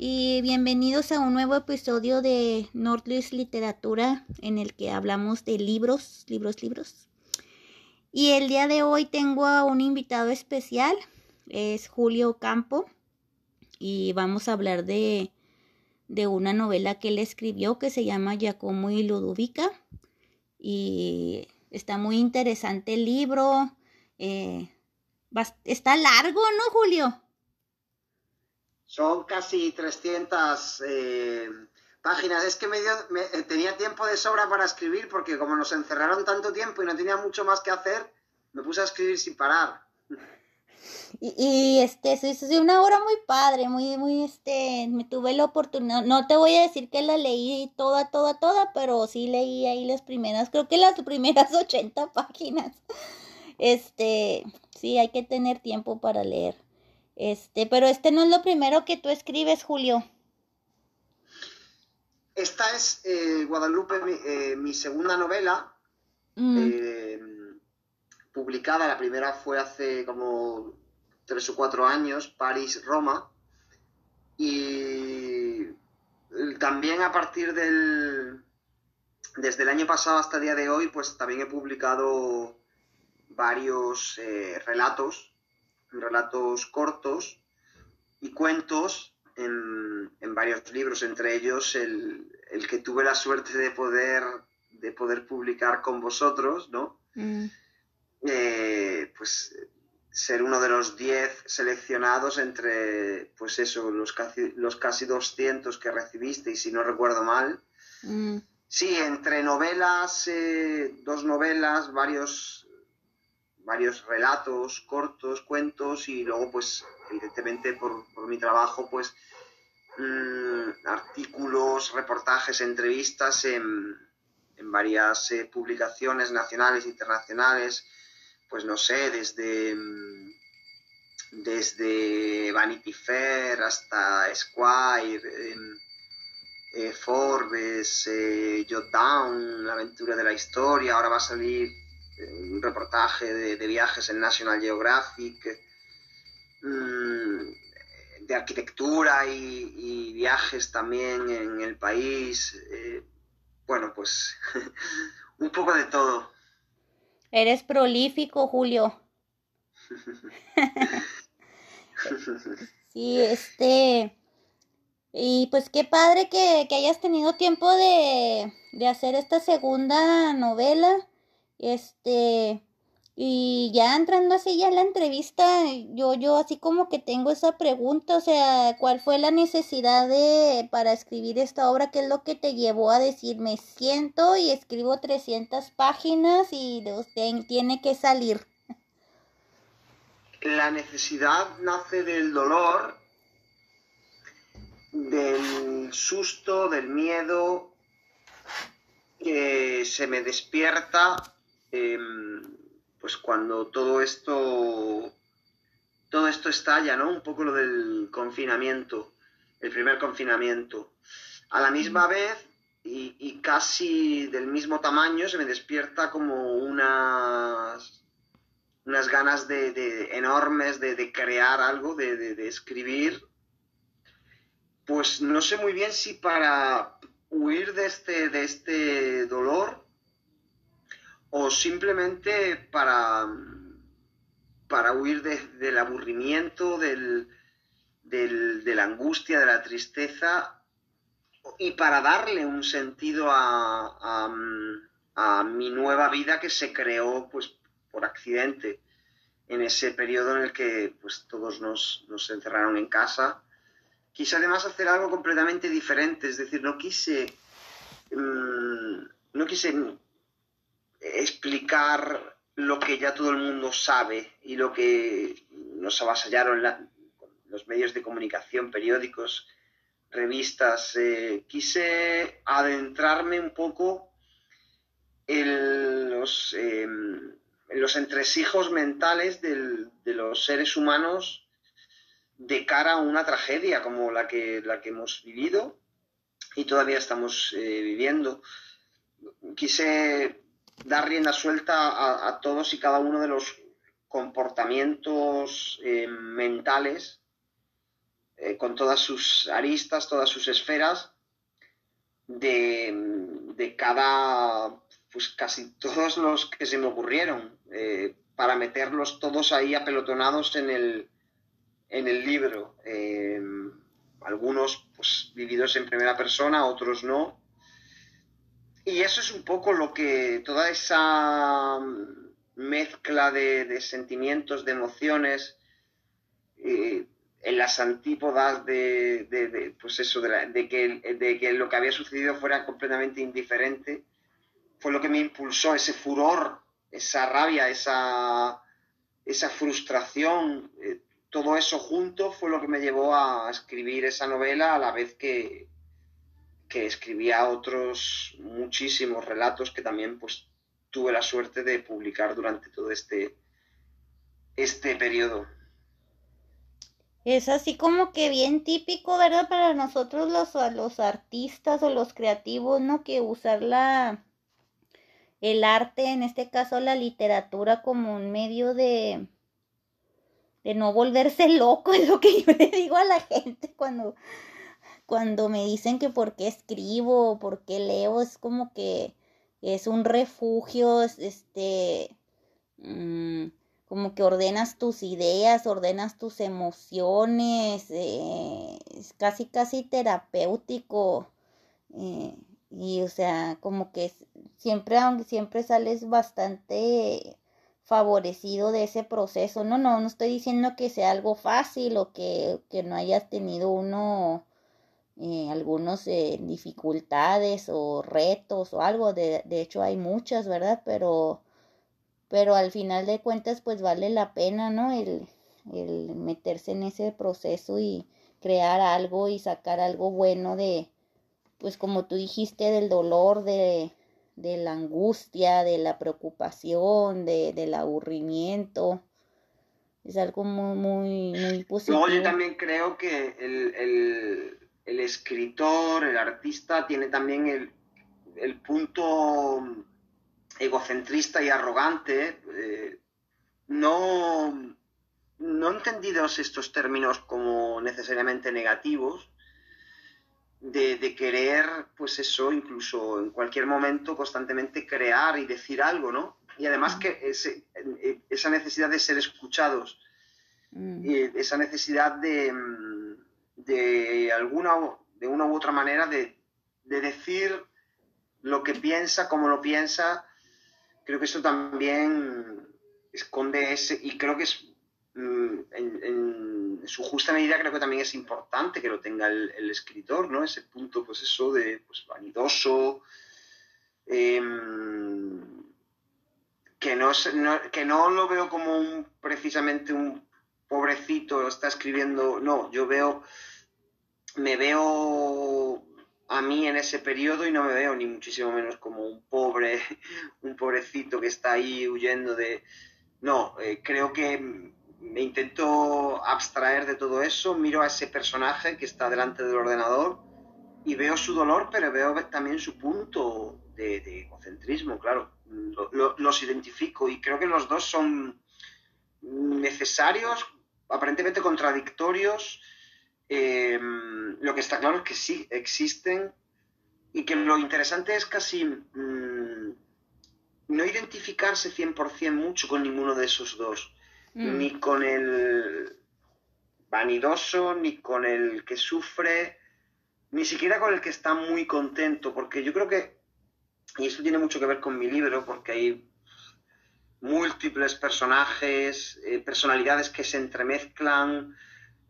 y bienvenidos a un nuevo episodio de Nordlist Literatura en el que hablamos de libros, libros, libros. Y el día de hoy tengo a un invitado especial, es Julio Campo, y vamos a hablar de, de una novela que él escribió que se llama Giacomo y Ludovica. Y está muy interesante el libro. Eh, está largo, ¿no, Julio? Son casi 300 eh, páginas. Es que me, eh, tenía tiempo de sobra para escribir porque como nos encerraron tanto tiempo y no tenía mucho más que hacer, me puse a escribir sin parar. Y, este, es una obra muy padre, muy, muy, este, me tuve la oportunidad, no te voy a decir que la leí toda, toda, toda, pero sí leí ahí las primeras, creo que las primeras 80 páginas. Este, sí, hay que tener tiempo para leer. Este, pero este no es lo primero que tú escribes, Julio. Esta es eh, Guadalupe, eh, mi, segunda novela, mm. eh, publicada. La primera fue hace como tres o cuatro años, París, Roma. Y también a partir del. Desde el año pasado hasta el día de hoy, pues también he publicado varios relatos relatos cortos y cuentos en, varios libros, entre ellos el, que tuve la suerte de poder, de poder publicar con vosotros, ¿no? Mm. Eh, pues ser uno de los 10 seleccionados entre, pues eso, los casi, los casi 200 que recibiste, y si no recuerdo mal. Mm. Sí, entre novelas, eh, dos novelas, varios varios relatos cortos, cuentos y luego pues evidentemente por, mi trabajo pues mm, artículos, reportajes, entrevistas en, varias eh, publicaciones nacionales e internacionales, pues no sé, desde, mm, desde Vanity Fair hasta Esquire, eh, Forbes, eh, Down, La aventura de la historia, ahora va a salir un reportaje de, viajes en National Geographic, mm, de arquitectura y, viajes también en el país. Eh, bueno, pues un poco de todo. Eres prolífico, Julio. sí, este... Y pues qué padre que, que hayas tenido tiempo de, de hacer esta segunda novela. Este, y ya entrando así ya en la entrevista, yo, yo así como que tengo esa pregunta, o sea, ¿cuál fue la necesidad de, para escribir esta obra? ¿Qué es lo que te llevó a decir, me siento y escribo 300 páginas y usted tiene que salir? La necesidad nace del dolor, del susto, del miedo que se me despierta Em, pues cuando todo esto, todo esto estalla, ¿no? Un poco lo del confinamiento, el primer confinamiento. A la misma vez y, casi del mismo tamaño se me despierta como unas, unas ganas de, enormes de, crear algo, de escribir. Pues no sé muy bien si para huir de este, de este dolor o simplemente para, para huir del aburrimiento, del, de la angustia, de la tristeza, y para darle un sentido a, a, mi nueva vida que se creó pues por accidente en ese periodo en el que pues todos nos, nos encerraron en casa. Quise además hacer algo completamente diferente, es decir, no quise, mm, no quise explicar lo que ya todo el mundo sabe y lo que nos avasallaron los medios de comunicación, periódicos, revistas. Eh, quise adentrarme un poco en los, em, los entresijos mentales de los seres humanos de cara a una tragedia como la que, la que hemos vivido y todavía estamos eh, viviendo. Quise dar rienda suelta a, todos y cada uno de los comportamientos eh, mentales eh, con todas sus aristas, todas sus esferas, de, cada, pues casi todos los que se me ocurrieron, eh, para meterlos todos ahí apelotonados en el, en el libro. Algunos pues vividos en primera persona, otros no. Y eso es un poco lo que toda esa mezcla de, sentimientos, de emociones, en las antípodas de, pues eso, que, de que lo que había sucedido fuera completamente indiferente, fue lo que me impulsó, ese furor, esa rabia, esa, esa frustración, eh, todo eso junto fue lo que me llevó a escribir esa novela a la vez que, que escribía otros muchísimos relatos que también pues tuve la suerte de publicar durante todo este, este periodo. Es así como que bien típico, ¿verdad? Para nosotros los, los artistas o los creativos, ¿no? Que usar la, el arte, en este caso la literatura, como un medio de, de no volverse loco, es lo que yo le digo a la gente cuando, cuando me dicen que por qué escribo, por qué leo, es como que es un refugio, este... Mm, como que ordenas tus ideas, ordenas tus emociones, eh, es casi casi terapéutico. Eh, y o sea, como que siempre, siempre sales bastante favorecido de ese proceso. No, no, no estoy diciendo que sea algo fácil o que, que no hayas tenido uno eh, algunos dificultades o retos o algo. De, de hecho hay muchas, ¿verdad? Pero pero al final de cuentas pues vale la pena, ¿no? El, el meterse en ese proceso y crear algo y sacar algo bueno de, pues como tú dijiste, del dolor, de, de la angustia, de la preocupación, de, del aburrimiento. Es algo muy, muy, muy positivo. No, yo también creo que el, el, el escritor, el artista, tiene también el, el punto egocentrista y arrogante, eh, no, no entendidos estos términos como necesariamente negativos, de, querer, pues eso, incluso en cualquier momento constantemente crear y decir algo, ¿no? Y además que eh, esa necesidad de ser escuchados, mm. esa necesidad de, de alguna de una u otra manera de, de decir lo que piensa, como lo piensa, creo que eso también esconde ese, y creo que es mm, en, su justa medida creo que también es importante que lo tenga el, escritor, ¿no? Ese punto, pues eso de pues, vanidoso, em, que, no, que no lo veo como un, precisamente un pobrecito está escribiendo, no, yo veo, me veo a mí en ese periodo y no me veo ni muchísimo menos como un pobre, un pobrecito que está ahí huyendo de... No, eh, creo que me intento abstraer de todo eso, miro a ese personaje que está delante del ordenador y veo su dolor, pero veo también su punto de, egocentrismo, claro. los identifico y creo que los dos son necesarios, aparentemente contradictorios, Em, lo que está claro es que sí existen y que lo interesante es casi mm, no identificarse 100% mucho con ninguno de esos dos, mm. ni con el vanidoso, ni con el que sufre, ni siquiera con el que está muy contento, porque yo creo que, y esto tiene mucho que ver con mi libro, porque hay múltiples personajes, eh, personalidades que se entremezclan,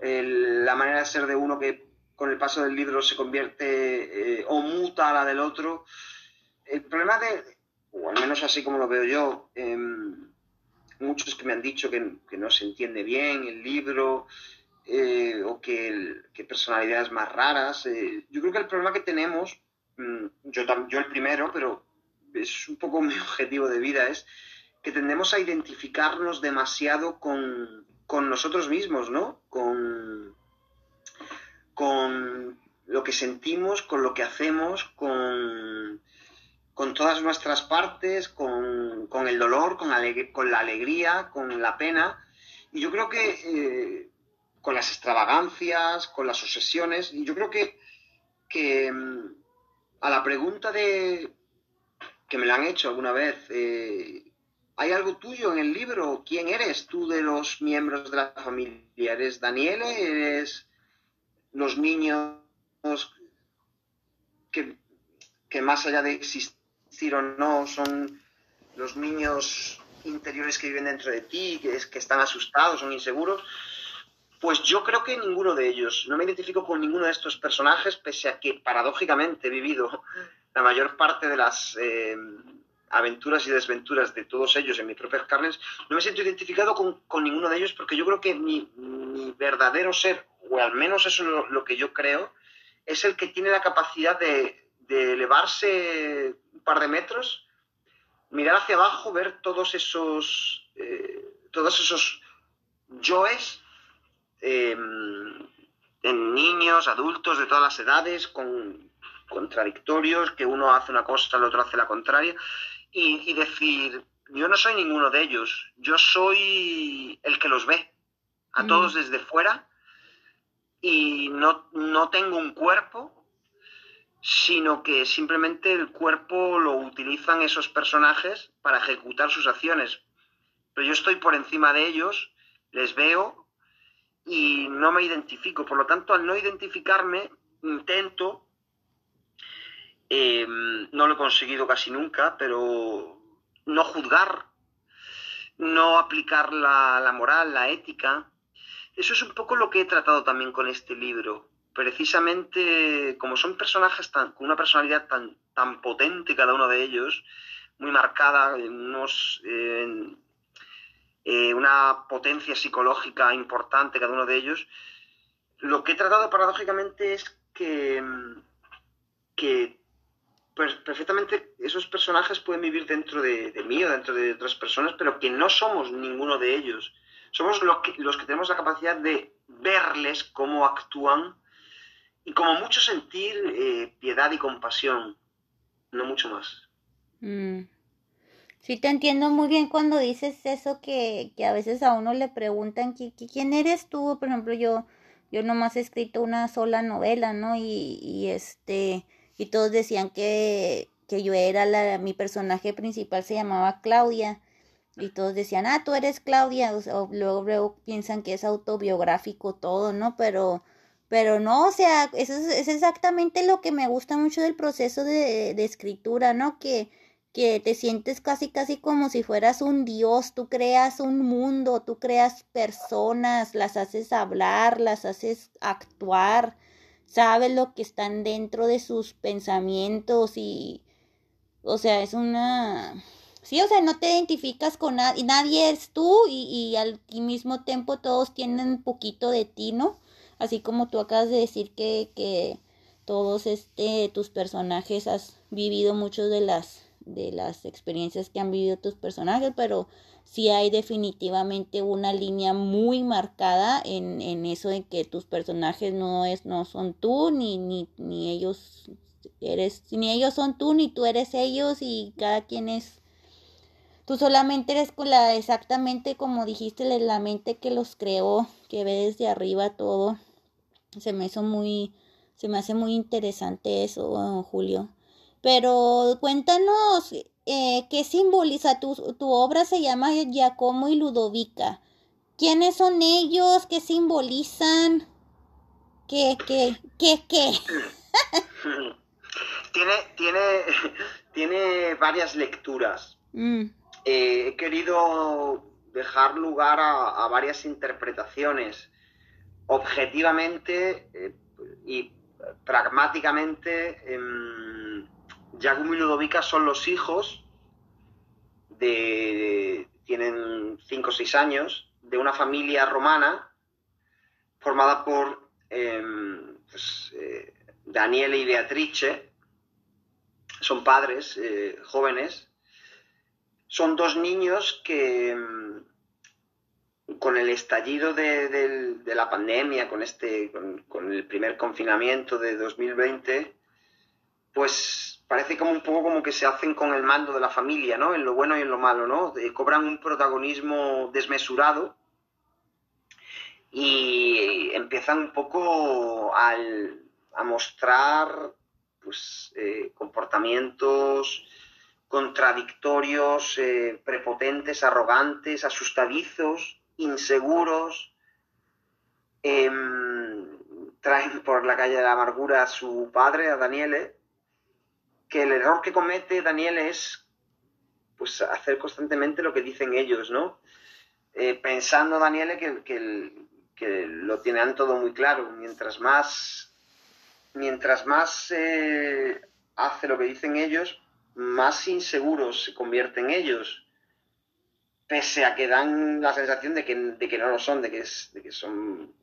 la manera de ser de uno que con el paso del libro se convierte eh, o muta a la del otro. El problema de, o al menos así como lo veo yo, em, muchos que me han dicho que, no se entiende bien el libro eh, o que, personalidades más raras. Eh, yo creo que el problema que tenemos, mm, yo, yo el primero, pero es un poco mi objetivo de vida, es que tendemos a identificarnos demasiado con, con nosotros mismos, ¿no? Con, con lo que sentimos, con lo que hacemos, con, con todas nuestras partes, con, el dolor, con, con, la alegría, con la pena. Y yo creo que eh, con las extravagancias, con las obsesiones, y yo creo que, que mm, a la pregunta de que me la han hecho alguna vez, eh, ¿hay algo tuyo en el libro? ¿Quién eres tú de los miembros de la familia? ¿Eres Daniel? ¿Eres los niños que, más allá de existir o no, son los niños interiores que viven dentro de ti, que, es, que están asustados, son inseguros. Pues yo creo que ninguno de ellos. No me identifico con ninguno de estos personajes, pese a que paradójicamente he vivido la mayor parte de las eh, aventuras y desventuras de todos ellos en mis propias carnes. No me siento identificado con, ninguno de ellos porque yo creo que mi, verdadero ser, o al menos eso es lo, que yo creo, es el que tiene la capacidad de, de elevarse par de metros, mirar hacia abajo, ver todos esos, eh, todos esos yoes em, en niños, adultos de todas las edades, con contradictorios, que uno hace una cosa, el otro hace la contraria, y, decir, yo no soy ninguno de ellos, yo soy el que los ve, a mm. todos desde fuera, y no, no tengo un cuerpo, sino que simplemente el cuerpo lo utilizan esos personajes para ejecutar sus acciones. Pero yo estoy por encima de ellos, les veo y no me identifico. Por lo tanto, al no identificarme, intento, em, no lo he conseguido casi nunca, pero no juzgar, no aplicar la, la moral, la ética. Eso es un poco lo que he tratado también con este libro precisamente como son personajes tan, con una personalidad tan, tan potente cada uno de ellos, muy marcada, unos, eh, una potencia psicológica importante cada uno de ellos, lo que he tratado paradójicamente es que, que perfectamente esos personajes pueden vivir dentro de, mí o dentro de otras personas, pero que no somos ninguno de ellos. Somos los que, los que tenemos la capacidad de verles cómo actúan y como mucho sentir eh, piedad y compasión, no mucho más. Mm. Sí, te entiendo muy bien cuando dices eso que, a veces a uno le preguntan quién eres tú. Por ejemplo, yo, yo nomás he escrito una sola novela, ¿no? Y este, y todos decían que, que yo era la, mi personaje principal se llamaba Claudia. Y todos decían, ah, tú eres Claudia. O, luego, luego piensan que es autobiográfico todo, ¿no? Pero pero no, o sea, eso es, exactamente lo que me gusta mucho del proceso de, de escritura, ¿no? Que, que te sientes casi, casi como si fueras un dios, tú creas un mundo, tú creas personas, las haces hablar, las haces actuar, sabes lo que están dentro de sus pensamientos y, o sea, es una... Sí, o sea, no te identificas con nadie, nadie es tú y, y al mismo tiempo todos tienen un poquito de ti, ¿no? así como tú acabas de decir que, que todos este tus personajes has vivido muchas de las de las experiencias que han vivido tus personajes, pero sí hay definitivamente una línea muy marcada en, en eso de que tus personajes no es, no son tú, ni, ni, ni ellos eres, ni ellos son tú, ni tú eres ellos, y cada quien es Tú solamente eres con la exactamente como dijiste, la mente que los creó, que ve desde arriba todo se me hizo muy, se me hace muy interesante eso, Julio. Pero cuéntanos, eh, ¿qué simboliza? Tu, tu obra se llama Giacomo y Ludovica. ¿Quiénes son ellos? ¿Qué simbolizan? ¿Qué, qué, qué, qué? tiene, tiene, tiene varias lecturas. Mm. Eh, he querido dejar lugar a, varias interpretaciones. Objetivamente eh, y pragmáticamente, eh, Giacomo y Ludovica son los hijos de. tienen 5 o 6 años, de una familia romana formada por em, pues, eh, y Beatrice. Son padres eh, jóvenes. Son dos niños que em, con el estallido de, la pandemia, con, este, con, el primer confinamiento de 2020, pues parece como un poco como que se hacen con el mando de la familia, ¿no? En lo bueno y en lo malo, ¿no? cobran un protagonismo desmesurado y empiezan un poco a mostrar pues, eh, comportamientos contradictorios, eh, prepotentes, arrogantes, asustadizos, inseguros, em, traen por la calle de la amargura a su padre, a Daniele, que el error que comete Daniele es pues hacer constantemente lo que dicen ellos, ¿no? Eh, pensando Daniele que, que, lo tienen todo muy claro, mientras más mientras más eh, hace lo que dicen ellos, más inseguros se convierten ellos pese a que dan la sensación de que, de que no lo son, de que, es, de que son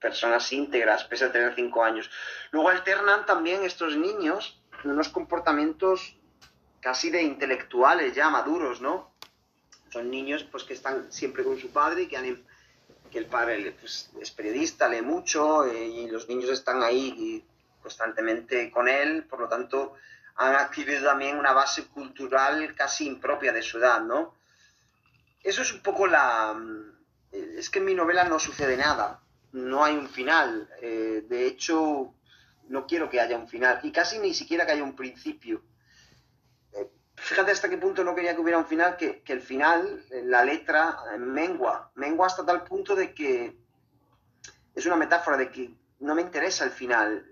personas íntegras, pese a tener cinco años. Luego alternan también estos niños unos comportamientos casi de intelectuales ya maduros, ¿no? Son niños pues que están siempre con su padre que, que el padre pues, es periodista, lee mucho eh, y los niños están ahí constantemente con él, por lo tanto han adquirido también una base cultural casi impropia de su edad, ¿no? eso es un poco la... Es que en mi novela no sucede nada, no hay un final. Eh, de hecho, no quiero que haya un final y casi ni siquiera que haya un principio. Eh, fíjate hasta qué punto no quería que hubiera un final, que, el final, la letra, mengua. Mengua hasta tal punto de que es una metáfora de que no me interesa el final.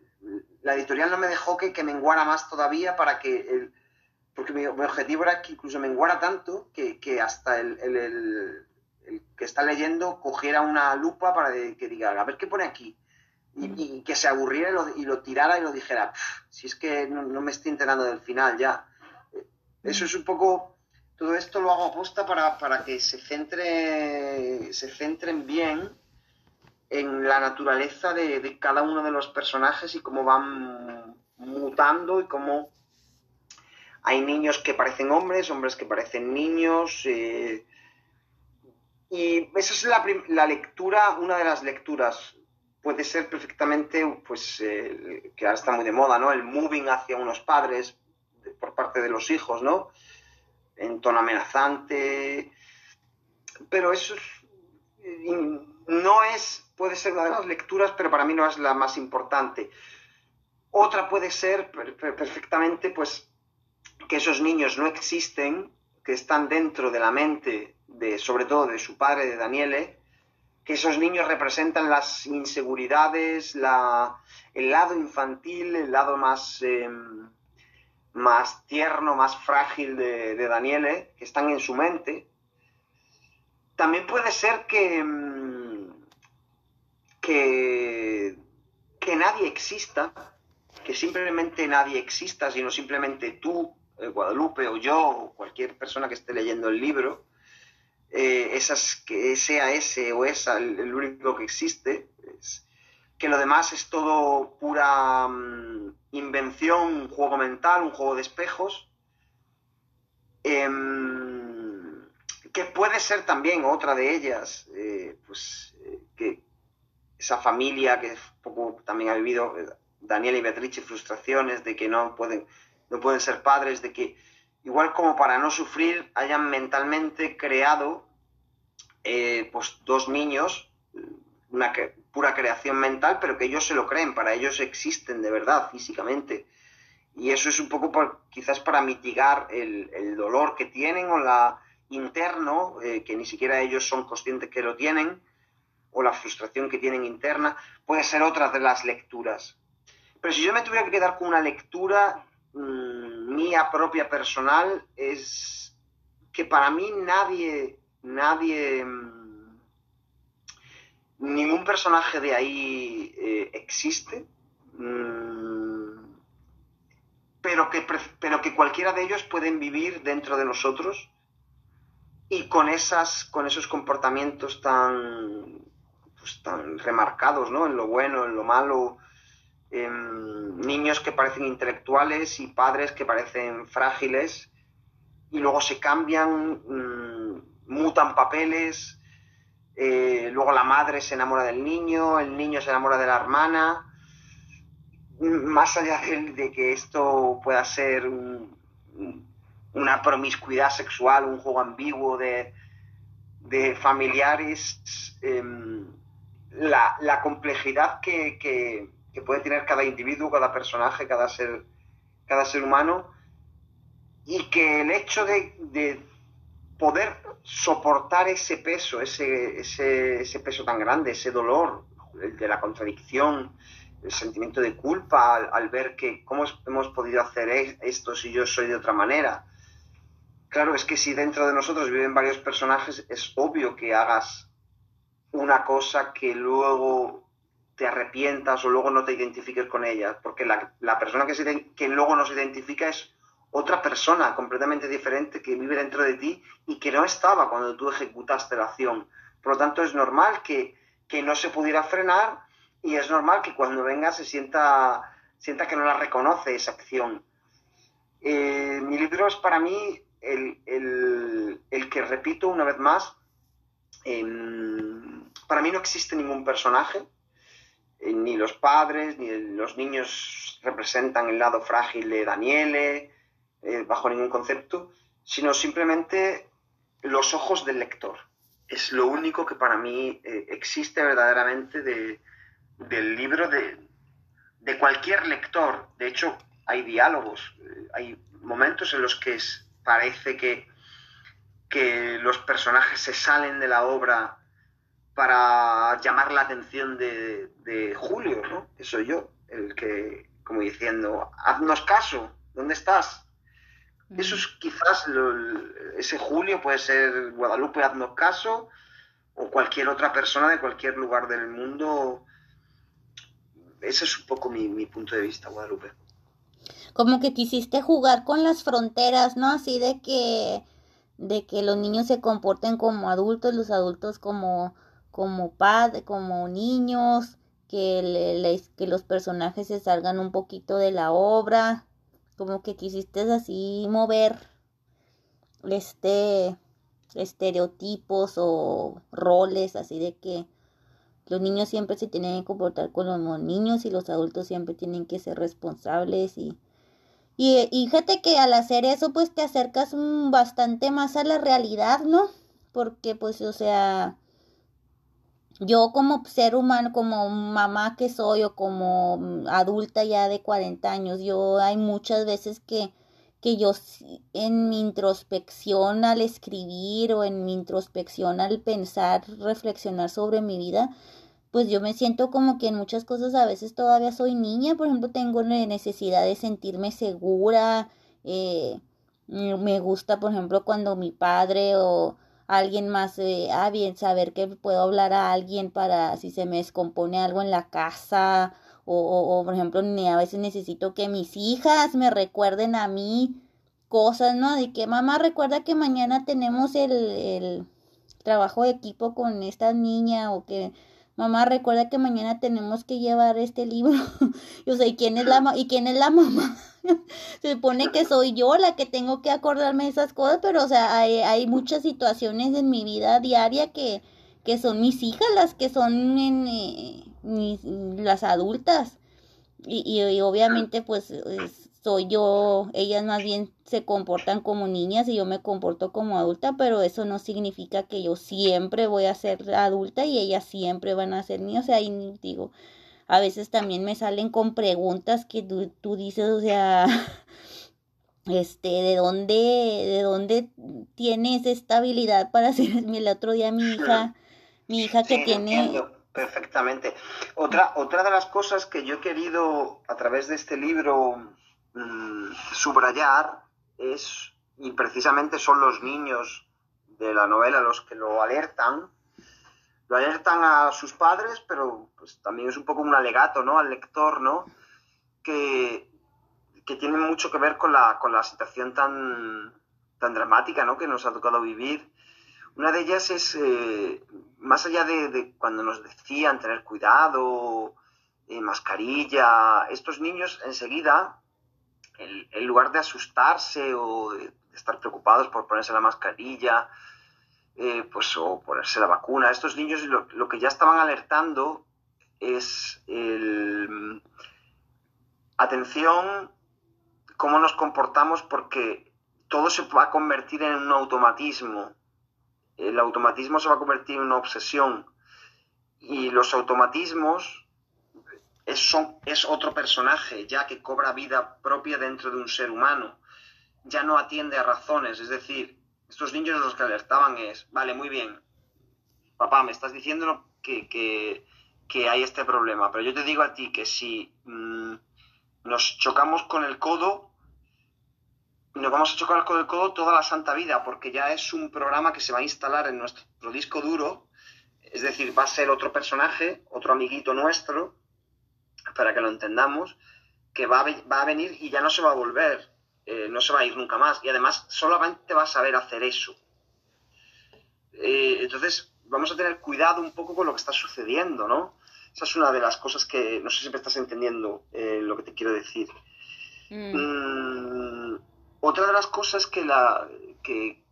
La editorial no me dejó que, que menguara más todavía para que el, porque mi, objetivo era que incluso menguara tanto que, hasta el, que está leyendo cogiera una lupa para que diga, a ver qué pone aquí. Y, que se aburriera y lo, tirara y lo dijera, si es que no, me estoy enterando del final ya. Eh, eso es un poco, todo esto lo hago aposta para, para que se, centre, se centren bien en la naturaleza de, cada uno de los personajes y cómo van mutando y cómo hay niños que parecen hombres, hombres que parecen niños. Eh, y esa es la, lectura, una de las lecturas. Puede ser perfectamente, pues, eh, que ahora está muy de moda, ¿no? El moving hacia unos padres por parte de los hijos, ¿no? En tono amenazante. Pero eso no es, puede ser una de las lecturas, pero para mí no es la más importante. Otra puede ser perfectamente, pues, que esos niños no existen, que están dentro de la mente de, sobre todo de su padre, de Daniele, que esos niños representan las inseguridades, la, el lado infantil, el lado más, em, más tierno, más frágil de, de, Daniele, que están en su mente. También puede ser que, em, que, que nadie exista, que simplemente nadie exista, sino simplemente tú eh, Guadalupe o yo o cualquier persona que esté leyendo el libro, eh, esas, que sea ese o esa el, único que existe, que lo demás es todo pura mm, invención, un juego mental, un juego de espejos, em, que puede ser también otra de ellas, eh, pues que esa familia que poco también ha vivido Daniel y Beatrice frustraciones de que no pueden no pueden ser padres, de que igual como para no sufrir hayan mentalmente creado eh, pues dos niños, una pura creación mental, pero que ellos se lo creen, para ellos existen de verdad físicamente. Y eso es un poco quizás para mitigar el, dolor que tienen o la interno, eh, que ni siquiera ellos son conscientes que lo tienen, o la frustración que tienen interna, puede ser otra de las lecturas. Pero si yo me tuviera que quedar con una lectura mm, mía propia personal, es que para mí nadie, nadie, mm, ningún personaje de ahí eh, existe. Mm, pero que, pero que cualquiera de ellos pueden vivir dentro de nosotros y con, esas, con esos comportamientos tan, pues, tan remarcados, ¿no? En lo bueno, en lo malo, em, niños que parecen intelectuales y padres que parecen frágiles y luego se cambian, mm, mutan papeles, eh, luego la madre se enamora del niño, el niño se enamora de la hermana, más allá de, que esto pueda ser una promiscuidad sexual, un juego ambiguo de, familiares, em, la, complejidad que, puede tener cada individuo, cada personaje, cada ser, cada ser humano, y que el hecho de, poder soportar ese peso, ese, ese, peso tan grande, ese dolor, el de la contradicción, el sentimiento de culpa al, ver que cómo hemos podido hacer esto si yo soy de otra manera. Claro, es que si dentro de nosotros viven varios personajes, es obvio que hagas una cosa que luego te arrepientas o luego no te identifiques con ella, porque la, persona que, se, que luego no se identifica es otra persona completamente diferente que vive dentro de ti y que no estaba cuando tú ejecutaste la acción. Por lo tanto, es normal que, que no se pudiera frenar y es normal que cuando venga se sienta, sienta que no la reconoce esa acción. Eh, mi libro es para mí el, que repito una vez más, em, para mí no existe ningún personaje, ni los padres, ni los niños representan el lado frágil de Daniele, eh, bajo ningún concepto, sino simplemente los ojos del lector. Es lo único que para mí existe verdaderamente de, del libro de, cualquier lector. De hecho, hay diálogos, eh, hay momentos en los que parece que, que los personajes se salen de la obra para llamar la atención de, Julio, ¿no? Que soy yo, el que, como diciendo, haznos caso, ¿dónde estás? Mm. Eso es quizás, ese Julio puede ser Guadalupe, haznos caso, o cualquier otra persona de cualquier lugar del mundo ese es un poco mi, punto de vista, Guadalupe. Como que quisiste jugar con las fronteras, ¿no? Así de que de que los niños se comporten como adultos, los adultos como como padres, como niños, que, que los personajes se salgan un poquito de la obra, como que quisiste así mover este estereotipos o roles así de que los niños siempre se tienen que comportar con los niños y los adultos siempre tienen que ser responsables y, y, fíjate que al hacer eso pues te acercas bastante más a la realidad, ¿no? Porque pues o sea, yo como ser humano, como mamá que soy o como adulta ya de 40 años, yo hay muchas veces que que yo en mi introspección al escribir o en mi introspección al pensar, reflexionar sobre mi vida, pues yo me siento como que en muchas cosas a veces todavía soy niña, por ejemplo, tengo necesidad de sentirme segura, eh, me gusta, por ejemplo, cuando mi padre o alguien más, eh, ah, bien, saber que puedo hablar a alguien para si se me descompone algo en la casa, o, o, por ejemplo, a veces necesito que mis hijas me recuerden a mí cosas, ¿no? De que mamá recuerda que mañana tenemos el, el trabajo de equipo con esta niña o que mamá recuerda que mañana tenemos que llevar este libro. yo sé, quién es la, y quién es la mamá? Se supone que soy yo la que tengo que acordarme de esas cosas, pero o sea, hay, hay muchas situaciones en mi vida diaria que, que son mis hijas las que son en, eh, las adultas. Y, y, obviamente pues soy yo, ellas más bien se comportan como niñas y yo me comporto como adulta, pero eso no significa que yo siempre voy a ser adulta y ellas siempre van a ser niñas. O sea, y digo, a veces también me salen con preguntas que tú, tú dices, o sea, este, ¿de dónde, de dónde tienes esta habilidad para hacerme El otro día mi hija, mi hija que tiene Perfectamente. Otra, otra de las cosas que yo he querido a través de este libro subrayar es, y precisamente son los niños de la novela los que lo alertan, lo alertan a sus padres, pero pues, también es un poco un alegato ¿no? al lector, ¿no? que, que tiene mucho que ver con la, con la situación tan, tan dramática ¿no? que nos ha tocado vivir una de ellas es, eh, más allá de, cuando nos decían tener cuidado, eh, mascarilla, estos niños enseguida, en, lugar de asustarse o de, estar preocupados por ponerse la mascarilla, eh, pues, o ponerse la vacuna, estos niños lo, que ya estaban alertando es el... Atención, cómo nos comportamos porque todo se va a convertir en un automatismo. El automatismo se va a convertir en una obsesión. Y los automatismos es, es otro personaje ya que cobra vida propia dentro de un ser humano, ya no atiende a razones, es decir, estos niños los que alertaban es, vale, muy bien, papá, me estás diciendo que, que, hay este problema, pero yo te digo a ti que si mm, nos chocamos con el codo, nos vamos a chocar con el codo toda la santa vida, porque ya es un programa que se va a instalar en nuestro disco duro, es decir, va a ser otro personaje, otro amiguito nuestro, para que lo entendamos, que va a, venir y ya no se va a volver, eh, no se va a ir nunca más, y además solamente va a saber hacer eso. Eh, entonces, vamos a tener cuidado un poco con lo que está sucediendo, ¿no? Esa es una de las cosas que no sé si me estás entendiendo eh, lo que te quiero decir. Mm. Mm, otra de las cosas que, la, que,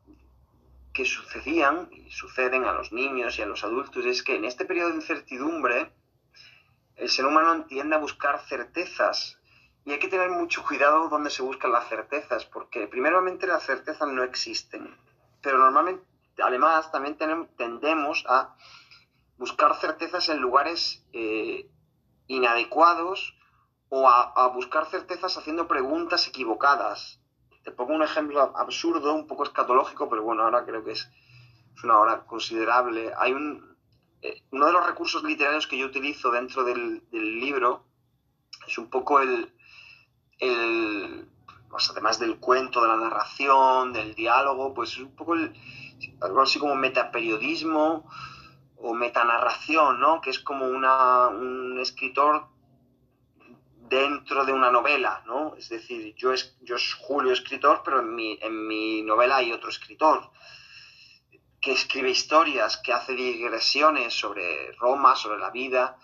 que sucedían y suceden a los niños y a los adultos es que en este periodo de incertidumbre el ser humano tiende a buscar certezas. Y hay que tener mucho cuidado donde se buscan las certezas porque primeramente las certezas no existen. Pero normalmente además también tendemos a buscar certezas en lugares eh, inadecuados o a buscar certezas haciendo preguntas equivocadas. Te pongo un ejemplo absurdo, un poco escatológico, pero bueno, ahora creo que es, una hora considerable. Hay un, uno de los recursos literarios que yo utilizo dentro del, libro es un poco el, pues además del cuento, de la narración, del diálogo, pues es un poco el, algo así como metaperiodismo o metanarración, ¿no? Que es como una, un escritor dentro de una novela, ¿no? Es decir, yo, es, yo Julio escritor, pero en mi, en mi novela hay otro escritor que escribe historias, que hace digresiones sobre Roma, sobre la vida.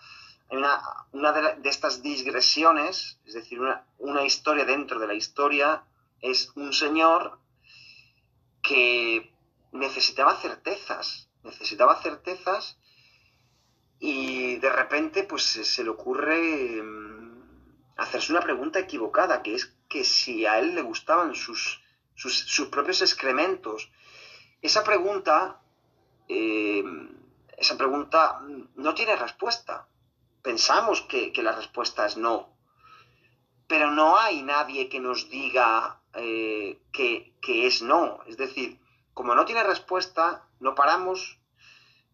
Una, de, estas digresiones, es decir, una, una historia dentro de la historia, es un señor que necesitaba certezas, necesitaba certezas y de repente pues se le ocurre hacerse una pregunta equivocada, que es que si a él le gustaban sus, sus, propios excrementos. Esa pregunta, eh, esa pregunta no tiene respuesta. Pensamos que, la respuesta es no, pero no hay nadie que nos diga eh, que, es no. Es decir, como no tiene respuesta, no paramos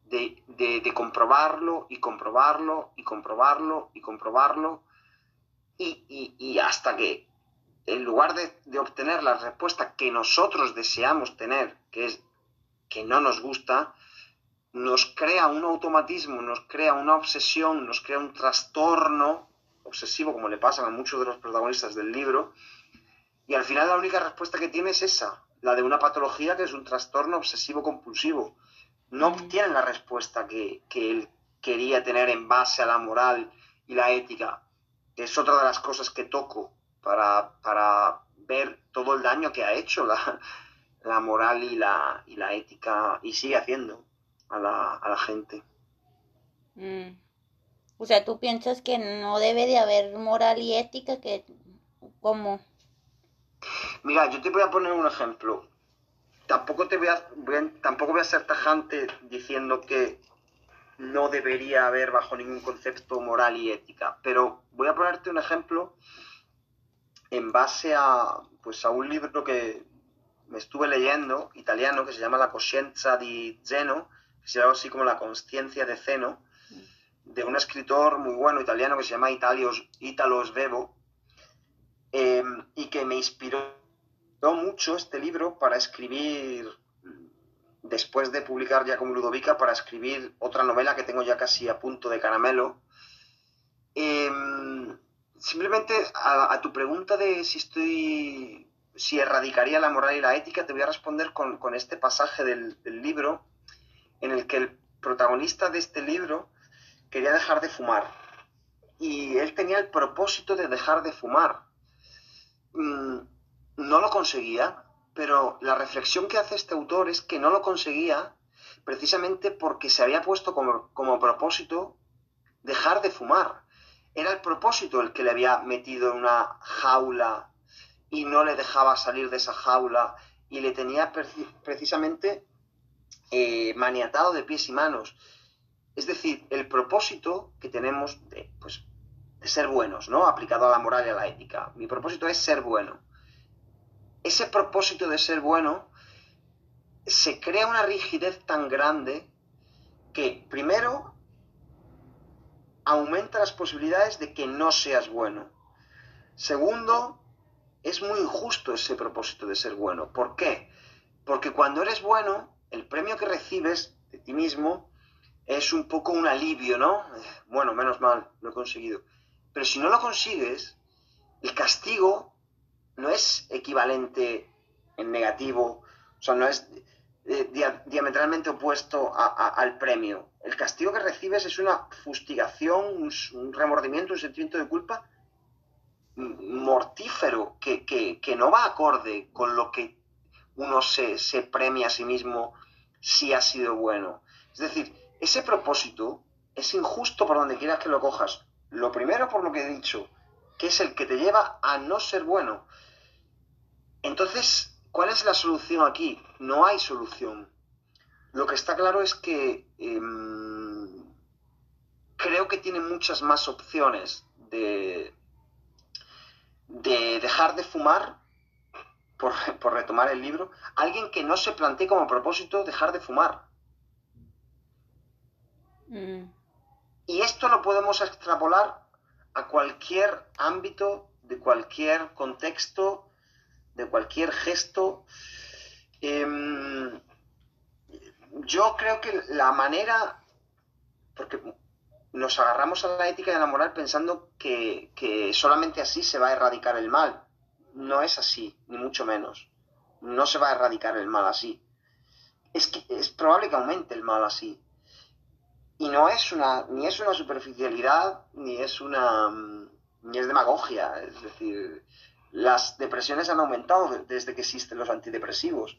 de, de, comprobarlo y comprobarlo y comprobarlo y comprobarlo y, hasta que en lugar de, obtener la respuesta que nosotros deseamos tener, que es que no nos gusta, nos crea un automatismo, nos crea una obsesión, nos crea un trastorno obsesivo, como le pasa a muchos de los protagonistas del libro, y al final la única respuesta que tiene es esa, la de una patología que es un trastorno obsesivo compulsivo. No obtienen la respuesta que, que él quería tener en base a la moral y la ética es otra de las cosas que toco para, ver todo el daño que ha hecho la, moral y la, y la ética y sigue haciendo a la, gente. Mm. O sea, tú piensas que no debe de haber moral y ética, que ¿cómo? Mira, yo te voy a poner un ejemplo. Tampoco te voy a, tampoco voy a ser tajante diciendo que no debería haber bajo ningún concepto moral y ética. Pero voy a ponerte un ejemplo en base a, pues, a un libro que me estuve leyendo, italiano, que se llama La coscienza di Zeno, que se llama así como La conciencia de Zeno, de un escritor muy bueno italiano que se llama Italo Svevo eh, y que me inspiró mucho este libro para escribir, después de publicar ya como Ludovica, para escribir otra novela que tengo ya casi a punto de caramelo. Em, simplemente a, tu pregunta de si estoy si erradicaría la moral y la ética, te voy a responder con, este pasaje del, libro en el que el protagonista de este libro quería dejar de fumar. Y él tenía el propósito de dejar de fumar. Mm, no lo conseguía, pero la reflexión que hace este autor es que no lo conseguía precisamente porque se había puesto como, como propósito dejar de fumar. Era el propósito el que le había metido en una jaula y no le dejaba salir de esa jaula y le tenía precisamente eh, maniatado de pies y manos. Es decir, el propósito que tenemos de, pues, de ser buenos, ¿no? Aplicado a la moral y a la ética. Mi propósito es ser bueno. Ese propósito de ser bueno se crea una rigidez tan grande que, primero, aumenta las posibilidades de que no seas bueno. Segundo, es muy injusto ese propósito de ser bueno. ¿Por qué? Porque cuando eres bueno, el premio que recibes de ti mismo es un poco un alivio, ¿no? Bueno, menos mal, lo he conseguido. Pero si no lo consigues, el castigo no es equivalente en negativo, o sea, no es eh, diametralmente opuesto al premio. El castigo que recibes es una fustigación, un remordimiento, un sentimiento de culpa mortífero que, que, no va acorde con lo que uno se, se, premia a sí mismo si ha sido bueno. Es decir, ese propósito es injusto por donde quieras que lo cojas. Lo primero, por lo que he dicho, que es el que te lleva a no ser bueno. Entonces, ¿cuál es la solución aquí? No hay solución. Lo que está claro es que em, creo que tiene muchas más opciones de, de dejar de fumar, por, retomar el libro, alguien que no se plantee como propósito dejar de fumar. Mm. Y esto lo podemos extrapolar a cualquier ámbito, de cualquier contexto, de cualquier gesto. Em, yo creo que la manera, porque nos agarramos a la ética y a la moral pensando que, solamente así se va a erradicar el mal. No es así, ni mucho menos. No se va a erradicar el mal así. Es que es probable que aumente el mal así. Y no es una, ni es una superficialidad, ni es una, ni es demagogia. Es decir, las depresiones han aumentado desde que existen los antidepresivos.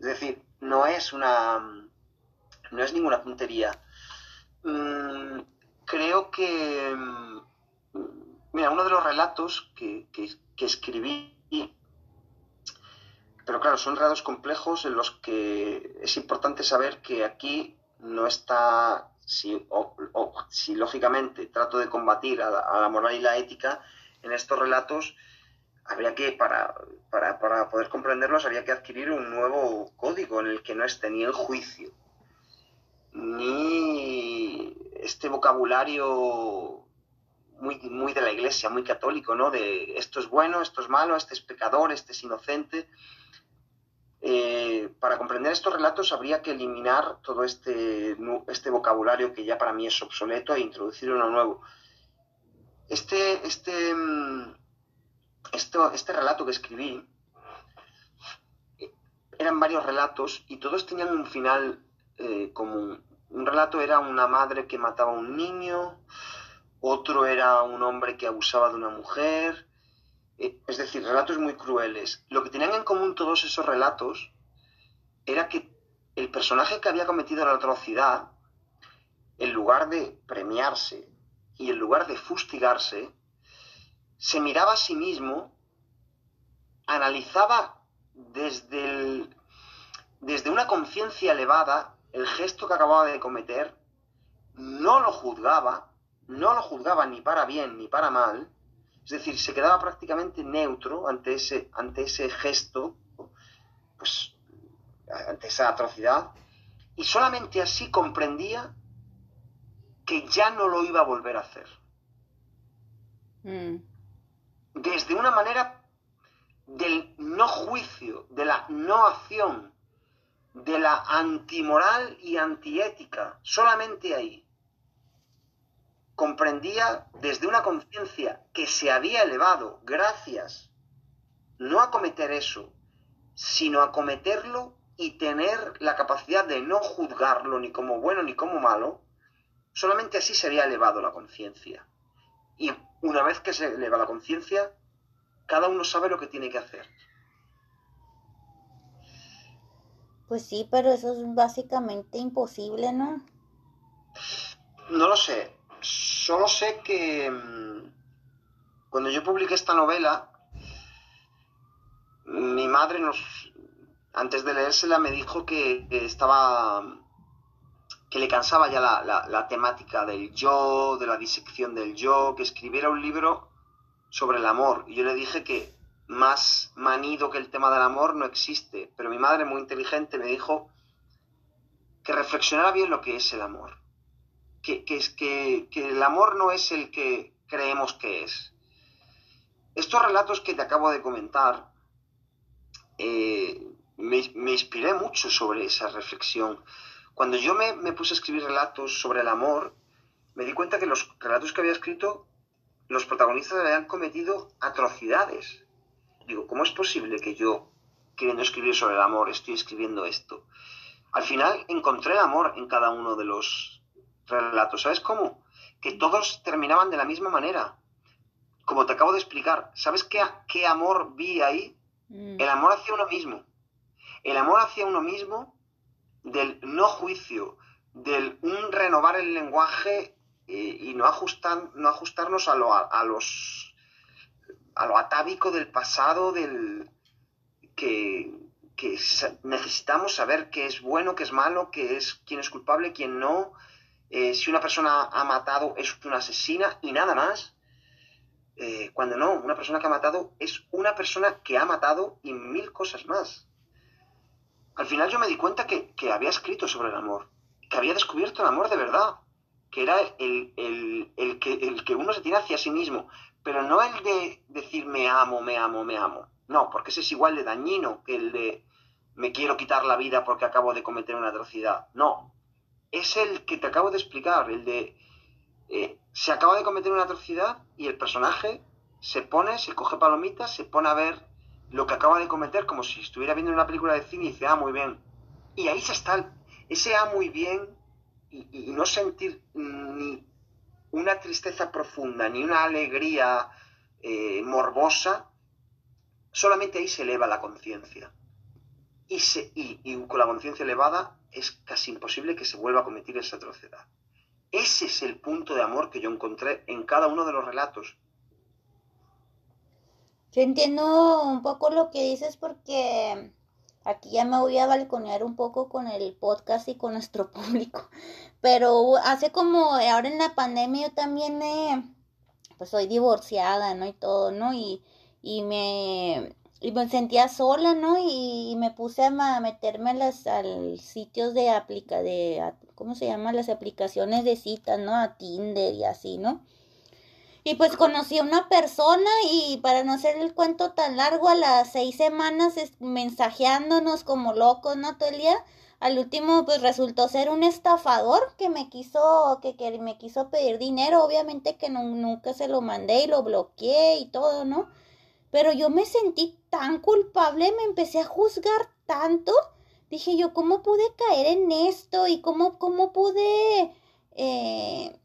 Es decir, no es una, no es ninguna puntería. Mm, creo que, mm, mira, uno de los relatos que, escribí, pero claro, son relatos complejos en los que es importante saber que aquí no está, si, si lógicamente trato de combatir a la, moral y la ética, en estos relatos habría que, para, para, para, poder comprenderlos, habría que adquirir un nuevo código en el que no esté ni el juicio, ni este vocabulario muy, muy de la iglesia, muy católico, ¿no? De esto es bueno, esto es malo, este es pecador, este es inocente. Eh, para comprender estos relatos habría que eliminar todo este, este vocabulario que ya para mí es obsoleto e introducir uno nuevo. Este, este, mm, esto, este relato que escribí eran varios relatos y todos tenían un final eh, común. Un relato era una madre que mataba a un niño, otro era un hombre que abusaba de una mujer, eh, es decir, relatos muy crueles. Lo que tenían en común todos esos relatos era que el personaje que había cometido la atrocidad, en lugar de premiarse y en lugar de fustigarse, se miraba a sí mismo, analizaba desde, desde una conciencia elevada el gesto que acababa de cometer, no lo juzgaba, no lo juzgaba ni para bien ni para mal, es decir, se quedaba prácticamente neutro ante ese, ante ese gesto, pues ante esa atrocidad, y solamente así comprendía que ya no lo iba a volver a hacer. Mm. Desde una manera del no juicio, de la no acción, de la antimoral y antiética, solamente ahí. Comprendía desde una conciencia que se había elevado gracias no a cometer eso, sino a cometerlo y tener la capacidad de no juzgarlo ni como bueno ni como malo, solamente así se había elevado la conciencia. Y una vez que se eleva la conciencia, cada uno sabe lo que tiene que hacer. Pues sí, pero eso es básicamente imposible, ¿no? No lo sé. Solo sé que mm, cuando yo publiqué esta novela, mi madre nos, antes de leérsela, me dijo que, estaba, que le cansaba ya la, la temática del yo, de la disección del yo, que escribiera un libro sobre el amor. Y yo le dije que más manido que el tema del amor no existe. Pero mi madre, muy inteligente, me dijo que reflexionara bien lo que es el amor. Que, es, que, el amor no es el que creemos que es. Estos relatos que te acabo de comentar, eh, me, me, inspiré mucho sobre esa reflexión. Cuando yo me, me puse a escribir relatos sobre el amor, me di cuenta que los relatos que había escrito, los protagonistas habían cometido atrocidades digo, ¿cómo es posible que yo, queriendo escribir sobre el amor, estoy escribiendo esto? Al final encontré el amor en cada uno de los relatos. ¿Sabes cómo? Que todos terminaban de la misma manera. Como te acabo de explicar, ¿sabes qué, qué amor vi ahí? Mm. El amor hacia uno mismo. El amor hacia uno mismo del no juicio, del un renovar el lenguaje eh, y no, ajustar, no ajustarnos a, a los a lo atávico del pasado, del que, necesitamos saber qué es bueno, qué es malo, qué es quién es culpable, quién no. Eh, si una persona ha matado es una asesina y nada más. Eh, cuando no, una persona que ha matado es una persona que ha matado y mil cosas más. Al final yo me di cuenta que, había escrito sobre el amor, que había descubierto el amor de verdad, que era el, que, el que uno se tiene hacia sí mismo, pero no el de decir me amo, me amo, me amo. No, porque ese es igual de dañino que el de me quiero quitar la vida porque acabo de cometer una atrocidad. No, es el que te acabo de explicar, el de eh, se acaba de cometer una atrocidad y el personaje se pone, se coge palomitas, se pone a ver lo que acaba de cometer como si estuviera viendo una película de cine y dice, ah, muy bien. Y ahí se está, ese ah, muy bien y, y no sentir ni una tristeza profunda ni una alegría eh, morbosa, solamente ahí se eleva la conciencia. Y, y, con la conciencia elevada es casi imposible que se vuelva a cometer esa atrocidad. Ese es el punto de amor que yo encontré en cada uno de los relatos. Yo entiendo un poco lo que dices porque aquí ya me voy a balconear un poco con el podcast y con nuestro público. Pero hace como, ahora en la pandemia yo también me, pues soy divorciada, ¿no? Y todo, ¿no? Y, y me, y me sentía sola, ¿no? Y, me puse a meterme a las sitios de aplica, de, ¿cómo se llama? Las aplicaciones de citas, ¿no? A Tinder y así, ¿no? Y pues conocí a una persona y para no hacer el cuento tan largo, a las seis semanas mensajeándonos como locos, ¿no? Todo el día. Al último, pues resultó ser un estafador que me quiso, que, que me quiso pedir dinero. Obviamente que nunca se lo mandé y lo bloqueé y todo, ¿no? Pero yo me sentí tan culpable, me empecé a juzgar tanto. Dije yo, ¿cómo pude caer en esto? Y cómo, cómo pude eh,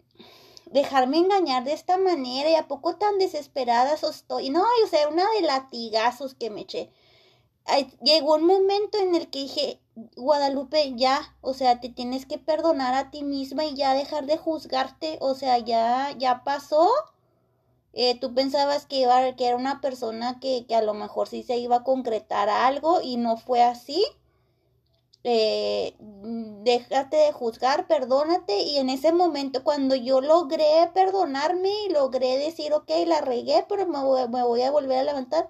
dejarme engañar de esta manera y a poco tan desesperada estoy. No, o sea, una de latigazos que me eché. llegó un momento en el que dije, Guadalupe, ya, o sea, te tienes que perdonar a ti misma y ya dejar de juzgarte, o sea, ya, ya pasó. Eh, tú pensabas que, iba, que era una persona que, que a lo mejor sí se iba a concretar algo y no fue así eh, déjate de juzgar, perdónate. Y en ese momento, cuando yo logré perdonarme y logré decir, ok, la regué, pero me voy, me voy a volver a levantar.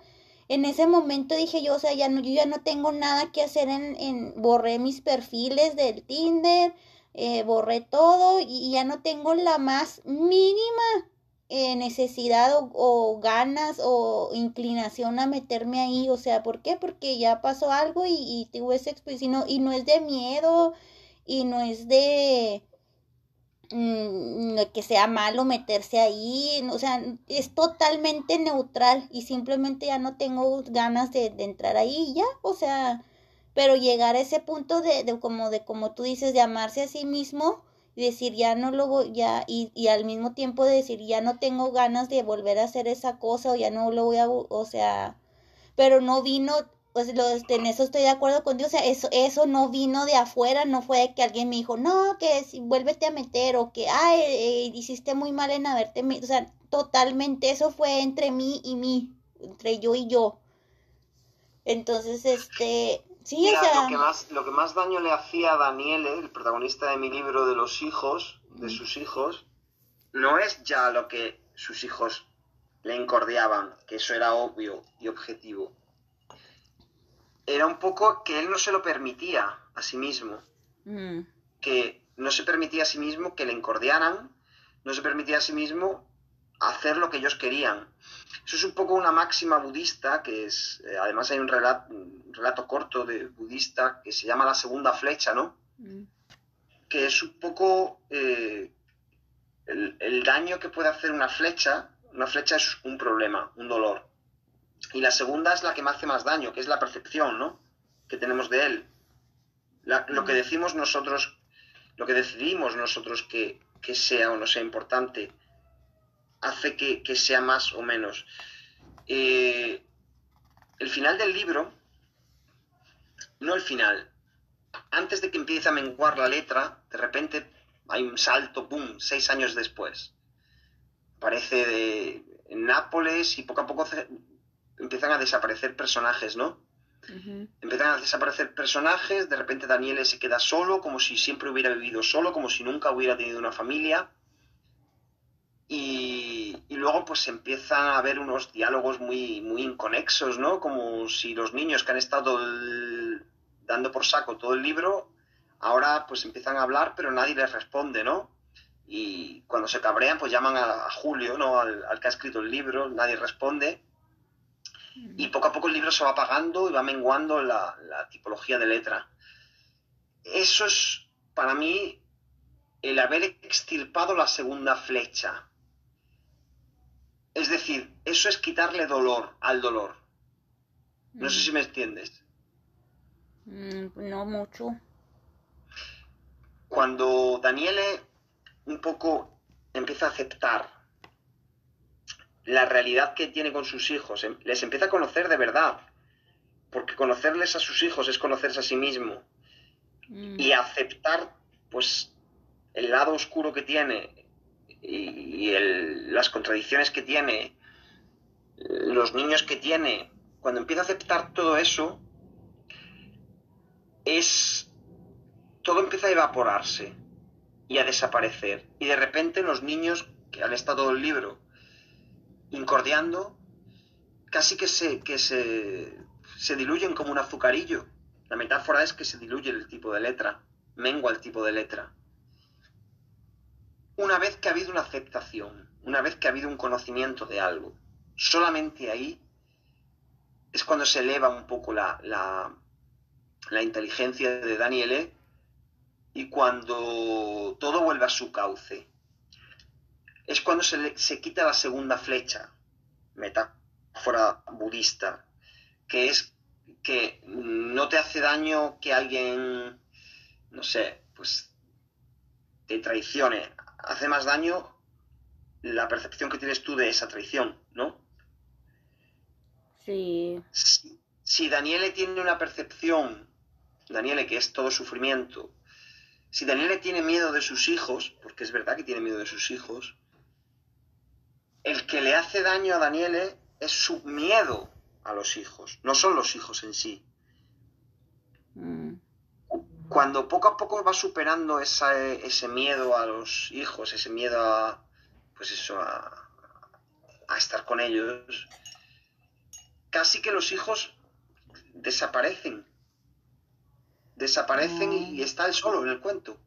En ese momento dije yo, o sea, ya no, yo ya no tengo nada que hacer en, en borré mis perfiles del Tinder, eh, borré todo y ya no tengo la más mínima eh, necesidad o, ganas o inclinación a meterme ahí. O sea, ¿por qué? Porque ya pasó algo y, y tuve esa experiencia y no es de miedo y no es de Mm, que sea malo meterse ahí, o sea, es totalmente neutral y simplemente ya no tengo ganas de, entrar ahí ya, o sea, pero llegar a ese punto de, de, como de como tú dices, de amarse a sí mismo decir ya no lo voy, ya, y, y al mismo tiempo de decir ya no tengo ganas de volver a hacer esa cosa o ya no lo voy a, o sea, pero no vino pues lo, este, en eso estoy de acuerdo contigo, o sea, eso, eso no vino de afuera, no fue que alguien me dijo, no, que si, vuélvete a meter, o que, ay, eh, hiciste muy mal en haberte o sea, totalmente eso fue entre mí y mí, entre yo y yo. Entonces, este, sí, o sea... Lo que, más, lo que más daño le hacía a Daniele, el protagonista de mi libro de los hijos, de sus hijos, no es ya lo que sus hijos le encordiaban, que eso era obvio y objetivo era un poco que él no se lo permitía a sí mismo. Mm. Que no se permitía a sí mismo que le encordiaran, no se permitía a sí mismo hacer lo que ellos querían. Eso es un poco una máxima budista, que es, eh, además hay un relato, un relato, corto de budista que se llama la segunda flecha, ¿no? Mm. Que es un poco eh, el, el daño que puede hacer una flecha. Una flecha es un problema, un dolor y la segunda es la que me hace más daño, que es la percepción, ¿no? Que tenemos de él. lo que decimos nosotros, lo que decidimos nosotros que, sea o no sea importante, hace que, sea más o menos. Eh, el final del libro, no el final, antes de que empiece a menguar la letra, de repente hay un salto, ¡pum!, seis años después. Aparece de, en Nápoles y poco a poco empiezan a desaparecer personajes, ¿no? Empiezan a desaparecer personajes, de repente Daniel se queda solo, como si siempre hubiera vivido solo, como si nunca hubiera tenido una familia. Y, luego pues empiezan a haber unos diálogos muy, muy inconexos, ¿no? Como si los niños que han estado dando por saco todo el libro, ahora pues empiezan a hablar, pero nadie les responde, ¿no? Y cuando se cabrean, pues llaman a, Julio, ¿no? Al, al, que ha escrito el libro, nadie responde y poco a poco el libro se va apagando y va menguando la, tipología de letra. Eso es, para mí, el haber extirpado la segunda flecha. Es decir, eso es quitarle dolor al dolor. No sé mm. si me entiendes. Mm, no mucho. Cuando Daniele un poco empieza a aceptar la realidad que tiene con sus hijos, em, les empieza a conocer de verdad, porque conocerles a sus hijos es conocerse a sí mismo mm. y aceptar pues el lado oscuro que tiene y, las contradicciones que tiene, los niños que tiene, cuando empieza a aceptar todo eso, es todo empieza a evaporarse y a desaparecer. Y de repente los niños que han estado el libro incordiando, casi que se, que se, se diluyen como un azucarillo. La metáfora es que se diluye el tipo de letra, mengua el tipo de letra. Una vez que ha habido una aceptación, una vez que ha habido un conocimiento de algo, solamente ahí es cuando se eleva un poco la, la, inteligencia de Daniele y cuando todo vuelve a su cauce es cuando se, se quita la segunda flecha, metáfora budista, que es que no te hace daño que alguien, no sé, pues te traicione. Hace más daño la percepción que tienes tú de esa traición, ¿no? Sí. Si, si Daniele tiene una percepción, Daniele que es todo sufrimiento, si Daniele tiene miedo de sus hijos, porque es verdad que tiene miedo de sus hijos, el que le hace daño a Daniele es su miedo a los hijos, no son los hijos en sí. Mm. Cuando poco a poco va superando ese miedo a los hijos, ese miedo a, pues eso, a, estar con ellos, casi que los hijos desaparecen. Desaparecen y, y está él solo en el cuento.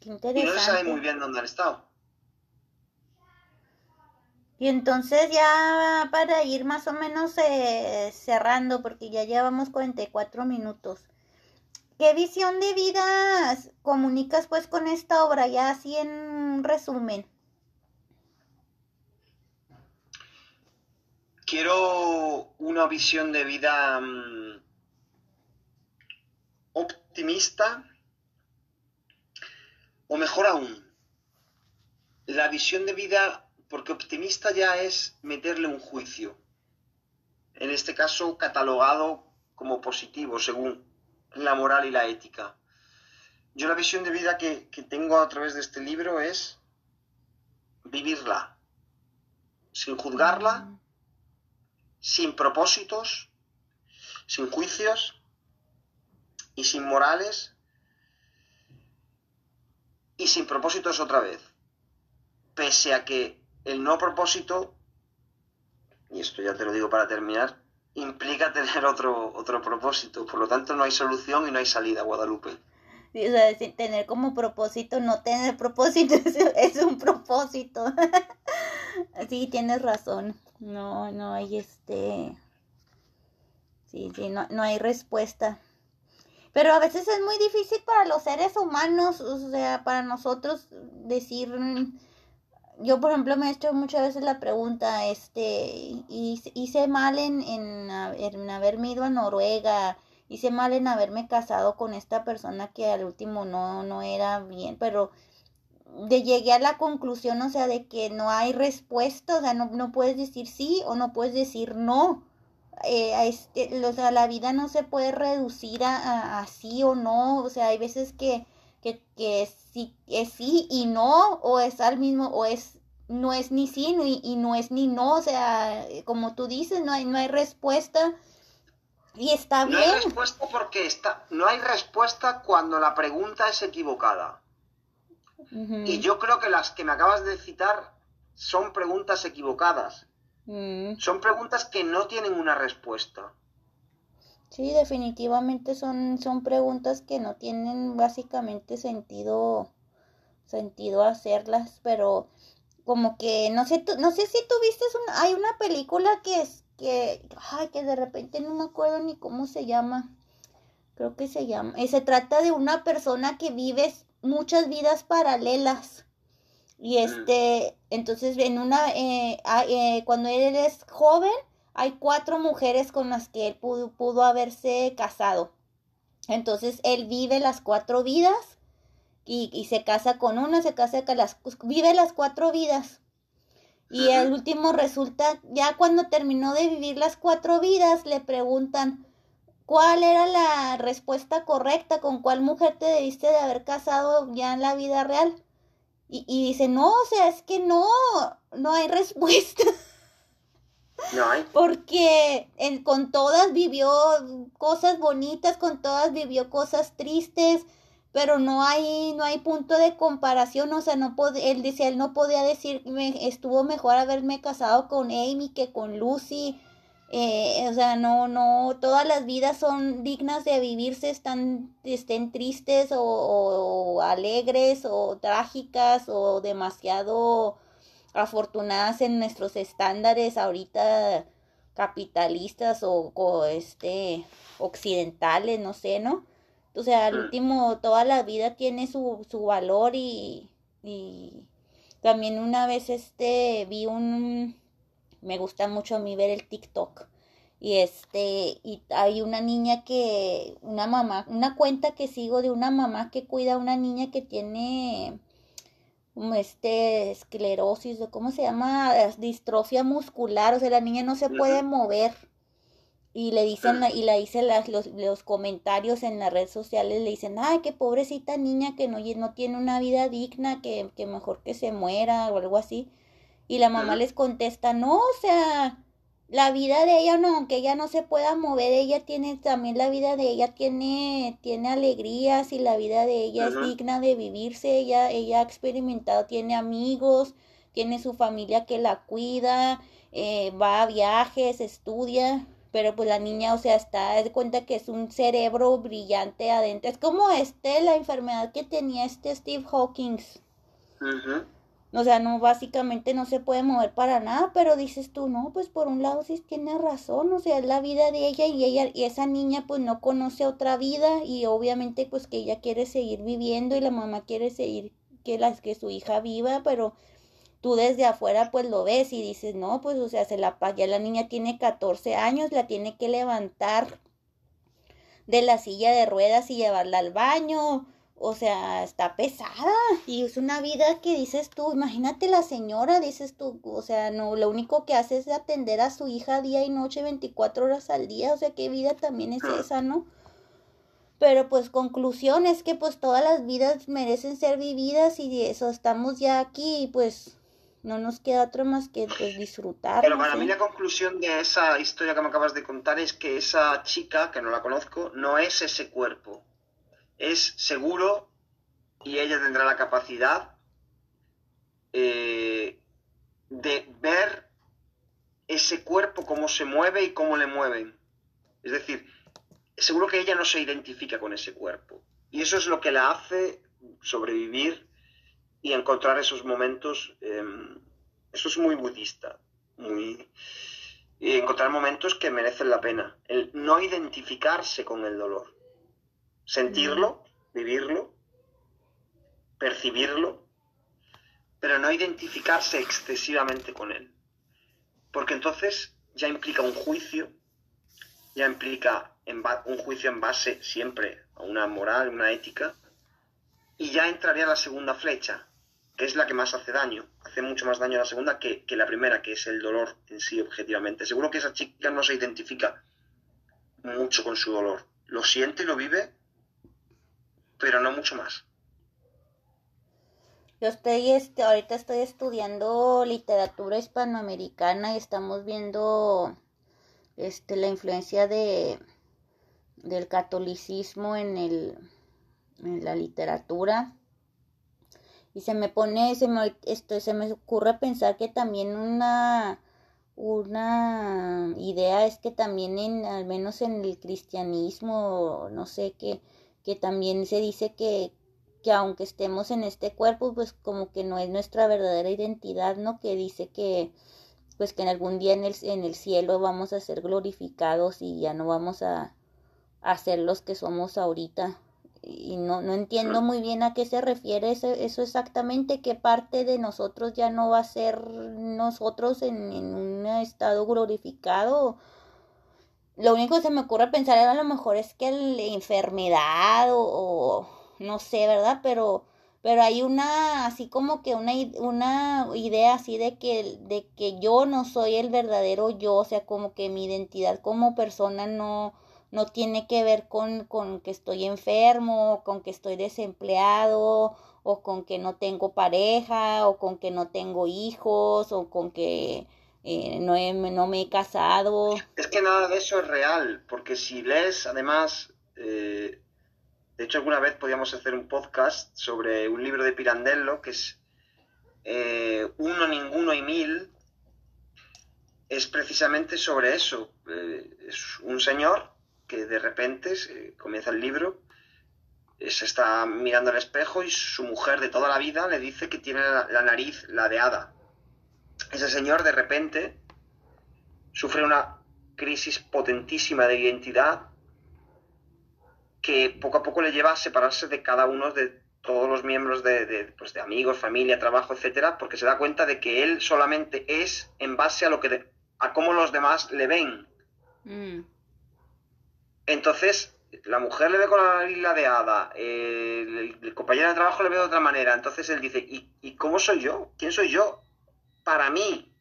qué interesante. Y no se sabe muy bien dónde han estado. Y entonces ya para ir más o menos eh, cerrando, porque ya llevamos 44 minutos. ¿Qué visión de vida comunicas pues con esta obra? Ya así en resumen. Quiero una visión de vida mm, optimista, o mejor aún, la visión de vida, porque optimista ya es meterle un juicio, en este caso catalogado como positivo, según la moral y la ética. Yo la visión de vida que, tengo a través de este libro es vivirla, sin juzgarla, sin propósitos, sin juicios y sin morales y sin propósitos otra vez. Pese a que el no propósito, y esto ya te lo digo para terminar, implica tener otro, otro propósito. Por lo tanto, no hay solución y no hay salida, Guadalupe. o sea, tener como propósito, no tener propósito, es, un propósito. sí, tienes razón. No, no hay este. Sí, sí, no, no hay respuesta. Pero a veces es muy difícil para los seres humanos, o sea, para nosotros decir, yo por ejemplo me he hecho muchas veces la pregunta, este, hice mal en, en, haberme ido a Noruega, hice mal en haberme casado con esta persona que al último no, no era bien, pero de llegué a la conclusión, o sea, de que no hay respuesta, o sea, no, no puedes decir sí o no puedes decir no. Eh, a este, o sea, la vida no se puede reducir a, a sí o no, o sea, hay veces que que, sí, es sí y no, o es al mismo, o es no es ni sí y, no es ni no, o sea, como tú dices, no hay, no hay respuesta y está bien. No hay respuesta porque está, no hay respuesta cuando la pregunta es equivocada. Y yo creo que las que me acabas de citar son preguntas equivocadas. Mm. Son preguntas que no tienen una respuesta. Sí, definitivamente son, son preguntas que no tienen básicamente sentido, sentido hacerlas, pero como que no sé, no sé si tuviste una, hay una película que es que, ay, que de repente no me acuerdo ni cómo se llama. Creo que se llama. Y se trata de una persona que vive muchas vidas paralelas. Y este, entonces en una, eh, ah, eh, cuando él es joven, hay cuatro mujeres con las que él pudo, haberse casado. Entonces él vive las cuatro vidas y, se casa con una, se casa con las, vive las cuatro vidas. Y el último resulta, ya cuando terminó de vivir las cuatro vidas, le preguntan cuál era la respuesta correcta, con cuál mujer te debiste de haber casado ya en la vida real. Y, y dice, no, o sea, es que no, no hay respuesta. Porque con todas vivió cosas bonitas, con todas vivió cosas tristes, pero no hay, no hay punto de comparación, o sea, no él dice, él no podía decir, me, estuvo mejor haberme casado con Amy que con Lucy, eh, o sea, no, no, todas las vidas son dignas de vivirse, están, estén tristes o alegres o trágicas o demasiado afortunadas en nuestros estándares ahorita capitalistas o, este occidentales, no sé, ¿no? O sea, al mm. último, toda la vida tiene su, su valor y, y también una vez este vi un me gusta mucho a mí ver el TikTok y este y hay una niña que una mamá una cuenta que sigo de una mamá que cuida a una niña que tiene este esclerosis o cómo se llama distrofia muscular o sea la niña no se puede mover. Y le dicen y la hice las, los, los, comentarios en las redes sociales le dicen ay qué pobrecita niña que no, no tiene una vida digna que, que mejor que se muera o algo así. Y la mamá les contesta no o sea la vida de ella no, aunque ella no se pueda mover, ella tiene también la vida de ella tiene tiene alegrías y la vida de ella es digna de vivirse, ella ella ha experimentado, tiene amigos, tiene su familia que la cuida, eh, va a viajes, estudia, pero pues la niña, o sea, está de cuenta que es un cerebro brillante adentro. Es como este, la enfermedad que tenía este Steve Hawking. O sea, no, básicamente no se puede mover para nada, pero dices tú, no, pues por un lado sí tiene razón, o sea, es la vida de ella y ella, y esa niña pues no conoce otra vida y obviamente pues que ella quiere seguir viviendo y la mamá quiere seguir que las que su hija viva, pero tú desde afuera pues lo ves y dices, no, pues o sea, se la ya la niña tiene 14 años, la tiene que levantar de la silla de ruedas y llevarla al baño, o sea, está pesada y es una vida que dices tú, imagínate la señora, dices tú, o sea, no, lo único que hace es atender a su hija día y noche 24 horas al día, o sea, qué vida también es ah. esa, ¿no? Pero pues conclusión es que pues todas las vidas merecen ser vividas y eso estamos ya aquí y pues no nos queda otra más que pues, disfrutar. Pero para mí la conclusión de esa historia que me acabas de contar es que esa chica, que no la conozco, no es ese cuerpo. Es seguro y ella tendrá la capacidad eh, de ver ese cuerpo, cómo se mueve y cómo le mueven. Es decir, seguro que ella no se identifica con ese cuerpo. Y eso es lo que la hace sobrevivir y encontrar esos momentos. Em, eso es muy budista. Muy, y encontrar momentos que merecen la pena. El no identificarse con el dolor. Sentirlo, vivirlo, percibirlo, pero no identificarse excesivamente con él. Porque entonces ya implica un juicio, ya implica un juicio en base siempre a una moral, una ética, y ya entraría la segunda flecha, que es la que más hace daño. Hace mucho más daño la segunda que, la primera, que es el dolor en sí, objetivamente. Seguro que esa chica no se identifica mucho con su dolor. Lo siente y lo vive, pero no mucho más. Yo estoy, este, ahorita estoy estudiando literatura hispanoamericana y estamos viendo este, la influencia de, del catolicismo en, el, en la literatura. Y se me pone, se me, esto, se me ocurre pensar que también una, una idea es que también en, al menos en el cristianismo, no sé, que, que también se dice que, que aunque estemos en este cuerpo, pues como que no es nuestra verdadera identidad, ¿no? Que dice que, pues que en algún día en el, en el cielo vamos a ser glorificados y ya no vamos a, a ser los que somos ahorita. Y no, no entiendo muy bien a qué se refiere eso, exactamente, qué parte de nosotros ya no va a ser nosotros en, en un estado glorificado. Lo único que se me ocurre pensar a lo mejor es que la enfermedad o, o no sé, ¿verdad? Pero pero hay una, así como que una, una idea así de que, de que yo no soy el verdadero yo, o sea, como que mi identidad como persona no, no tiene que ver con, con que estoy enfermo, con que estoy desempleado, o con que no tengo pareja, o con que no tengo hijos, o con que eh, no, no me he casado. Es que nada de eso es real, porque si lees, además, eh, de hecho, alguna vez podíamos hacer un podcast sobre un libro de Pirandello que es eh, Uno, Ninguno y Mil. Es precisamente sobre eso. Es un señor que de repente comienza el libro, se está mirando al espejo y su mujer de toda la vida le dice que tiene la, la nariz ladeada. Ese señor de repente sufre una crisis potentísima de identidad que poco a poco le lleva a separarse de cada uno de todos los miembros de, pues de amigos, familia, trabajo, etcétera, porque se da cuenta de que él solamente es en base a lo que a cómo los demás le ven. Mm. Entonces, la mujer le ve con la nariz ladeada, el, el, compañero de trabajo le ve de otra manera. Entonces él dice, ¿Y, ¿y cómo soy yo? ¿Quién soy yo? Para mí.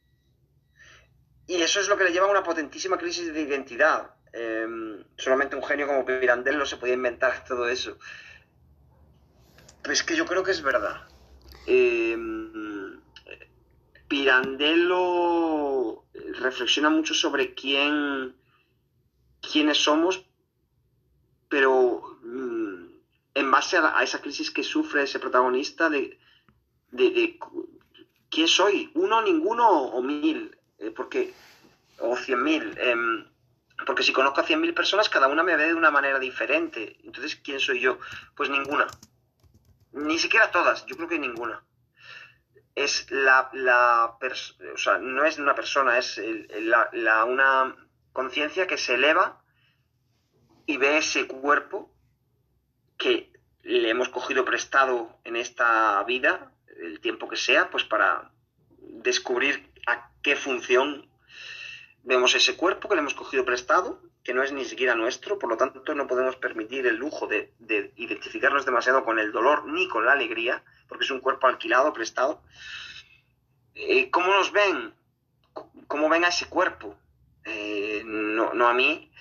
Y eso es lo que le lleva a una potentísima crisis de identidad. Em, solamente un genio como Pirandello se podía inventar todo eso. Pero es que yo creo que es verdad. Em, Pirandello reflexiona mucho sobre quién, quiénes somos, pero mm, en base a, esa crisis que sufre ese protagonista de, quién soy, uno, ninguno o mil, eh, porque o cien mil. Em, Porque si conozco a 100.000 personas, cada una me ve de una manera diferente. Entonces, ¿quién soy yo? Pues ninguna. Ni siquiera todas, yo creo que ninguna. Es la, la o sea, no es una persona, es la, la, una conciencia que se eleva y ve ese cuerpo que le hemos cogido prestado en esta vida, el tiempo que sea, pues para descubrir a qué función vemos ese cuerpo que le hemos cogido prestado, que no es ni siquiera nuestro, por lo tanto no podemos permitir el lujo de, identificarnos demasiado con el dolor ni con la alegría, porque es un cuerpo alquilado, prestado. Eh, ¿Cómo nos ven? ¿Cómo ven a ese cuerpo? Eh, no, no a mí,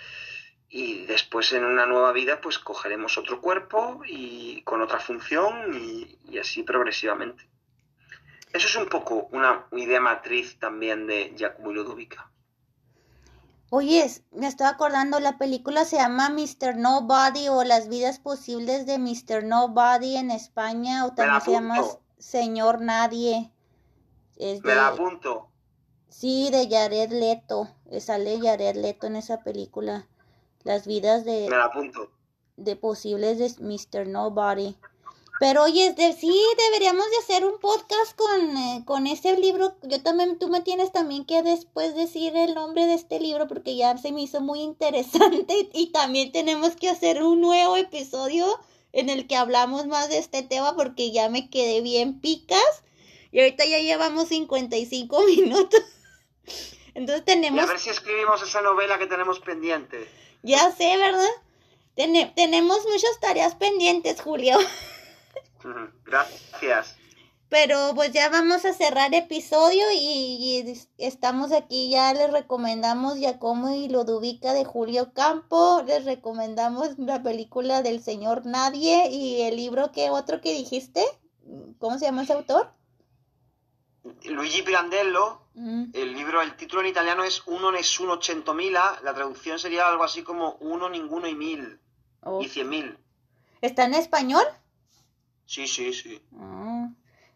y después en una nueva vida pues cogeremos otro cuerpo y con otra función y, así progresivamente. Eso es un poco una idea matriz también de Giacomo Ludovica. Oye, me estoy acordando, la película se llama Mr. Nobody o Las vidas posibles de Mr. Nobody en España o también se llama Señor Nadie. Me la apunto. Sí, de Jared Leto. Sale Jared Leto en esa película las vidas de, de posibles de Mr. Nobody. Pero oye, de, sí, deberíamos de hacer un podcast con, eh, con ese libro. Yo también, tú me tienes también que después decir el nombre de este libro porque ya se me hizo muy interesante y también tenemos que hacer un nuevo episodio en el que hablamos más de este tema porque ya me quedé bien picas y ahorita ya llevamos 55 minutos. Entonces tenemos... a ver si escribimos esa novela que tenemos pendiente. Ya sé, ¿verdad? tenemos muchas tareas pendientes, Julio. Gracias. Pero pues ya vamos a cerrar episodio y, estamos aquí, ya les recomendamos Giacomo y Ludovica de Julio Campo, les recomendamos la película del señor Nadie y el libro que otro que dijiste, ¿cómo se llama ese autor? Luigi Pirandello, mm. el libro, el título en italiano es Uno Nessuno Centomila, la traducción sería algo así como Uno, Ninguno y Mil, y Cien Mil. ¿Está en español? Sí, sí, sí. Ah,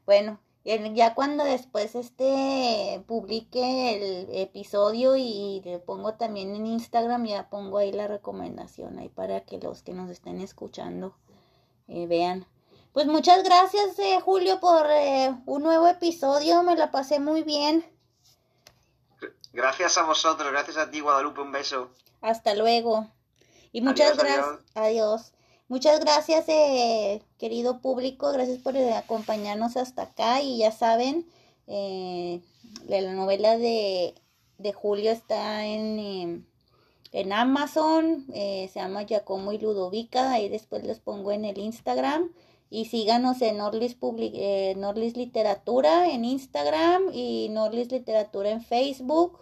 bueno, ya cuando después este publique el episodio y le pongo también en Instagram, ya pongo ahí la recomendación ahí para que los que nos estén escuchando eh, vean. Pues muchas gracias, eh, Julio, por eh, un nuevo episodio. Me la pasé muy bien. Gracias a vosotros, gracias a ti, Guadalupe. Un beso. Hasta luego. Y muchas gracias. Adiós. Muchas gracias, eh, querido público. Gracias por acompañarnos hasta acá. Y ya saben, la novela de, de Julio está en en Amazon, se llama Giacomo y Ludovica, ahí después les pongo en el Instagram. Y síganos en Norlis, eh, Norlis Literatura en Instagram y Norlis Literatura en Facebook.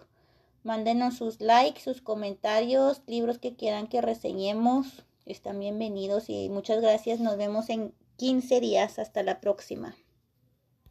Mándenos sus likes, sus comentarios, libros que quieran que reseñemos. Están bienvenidos y muchas gracias. Nos vemos en 15 días. Hasta la próxima.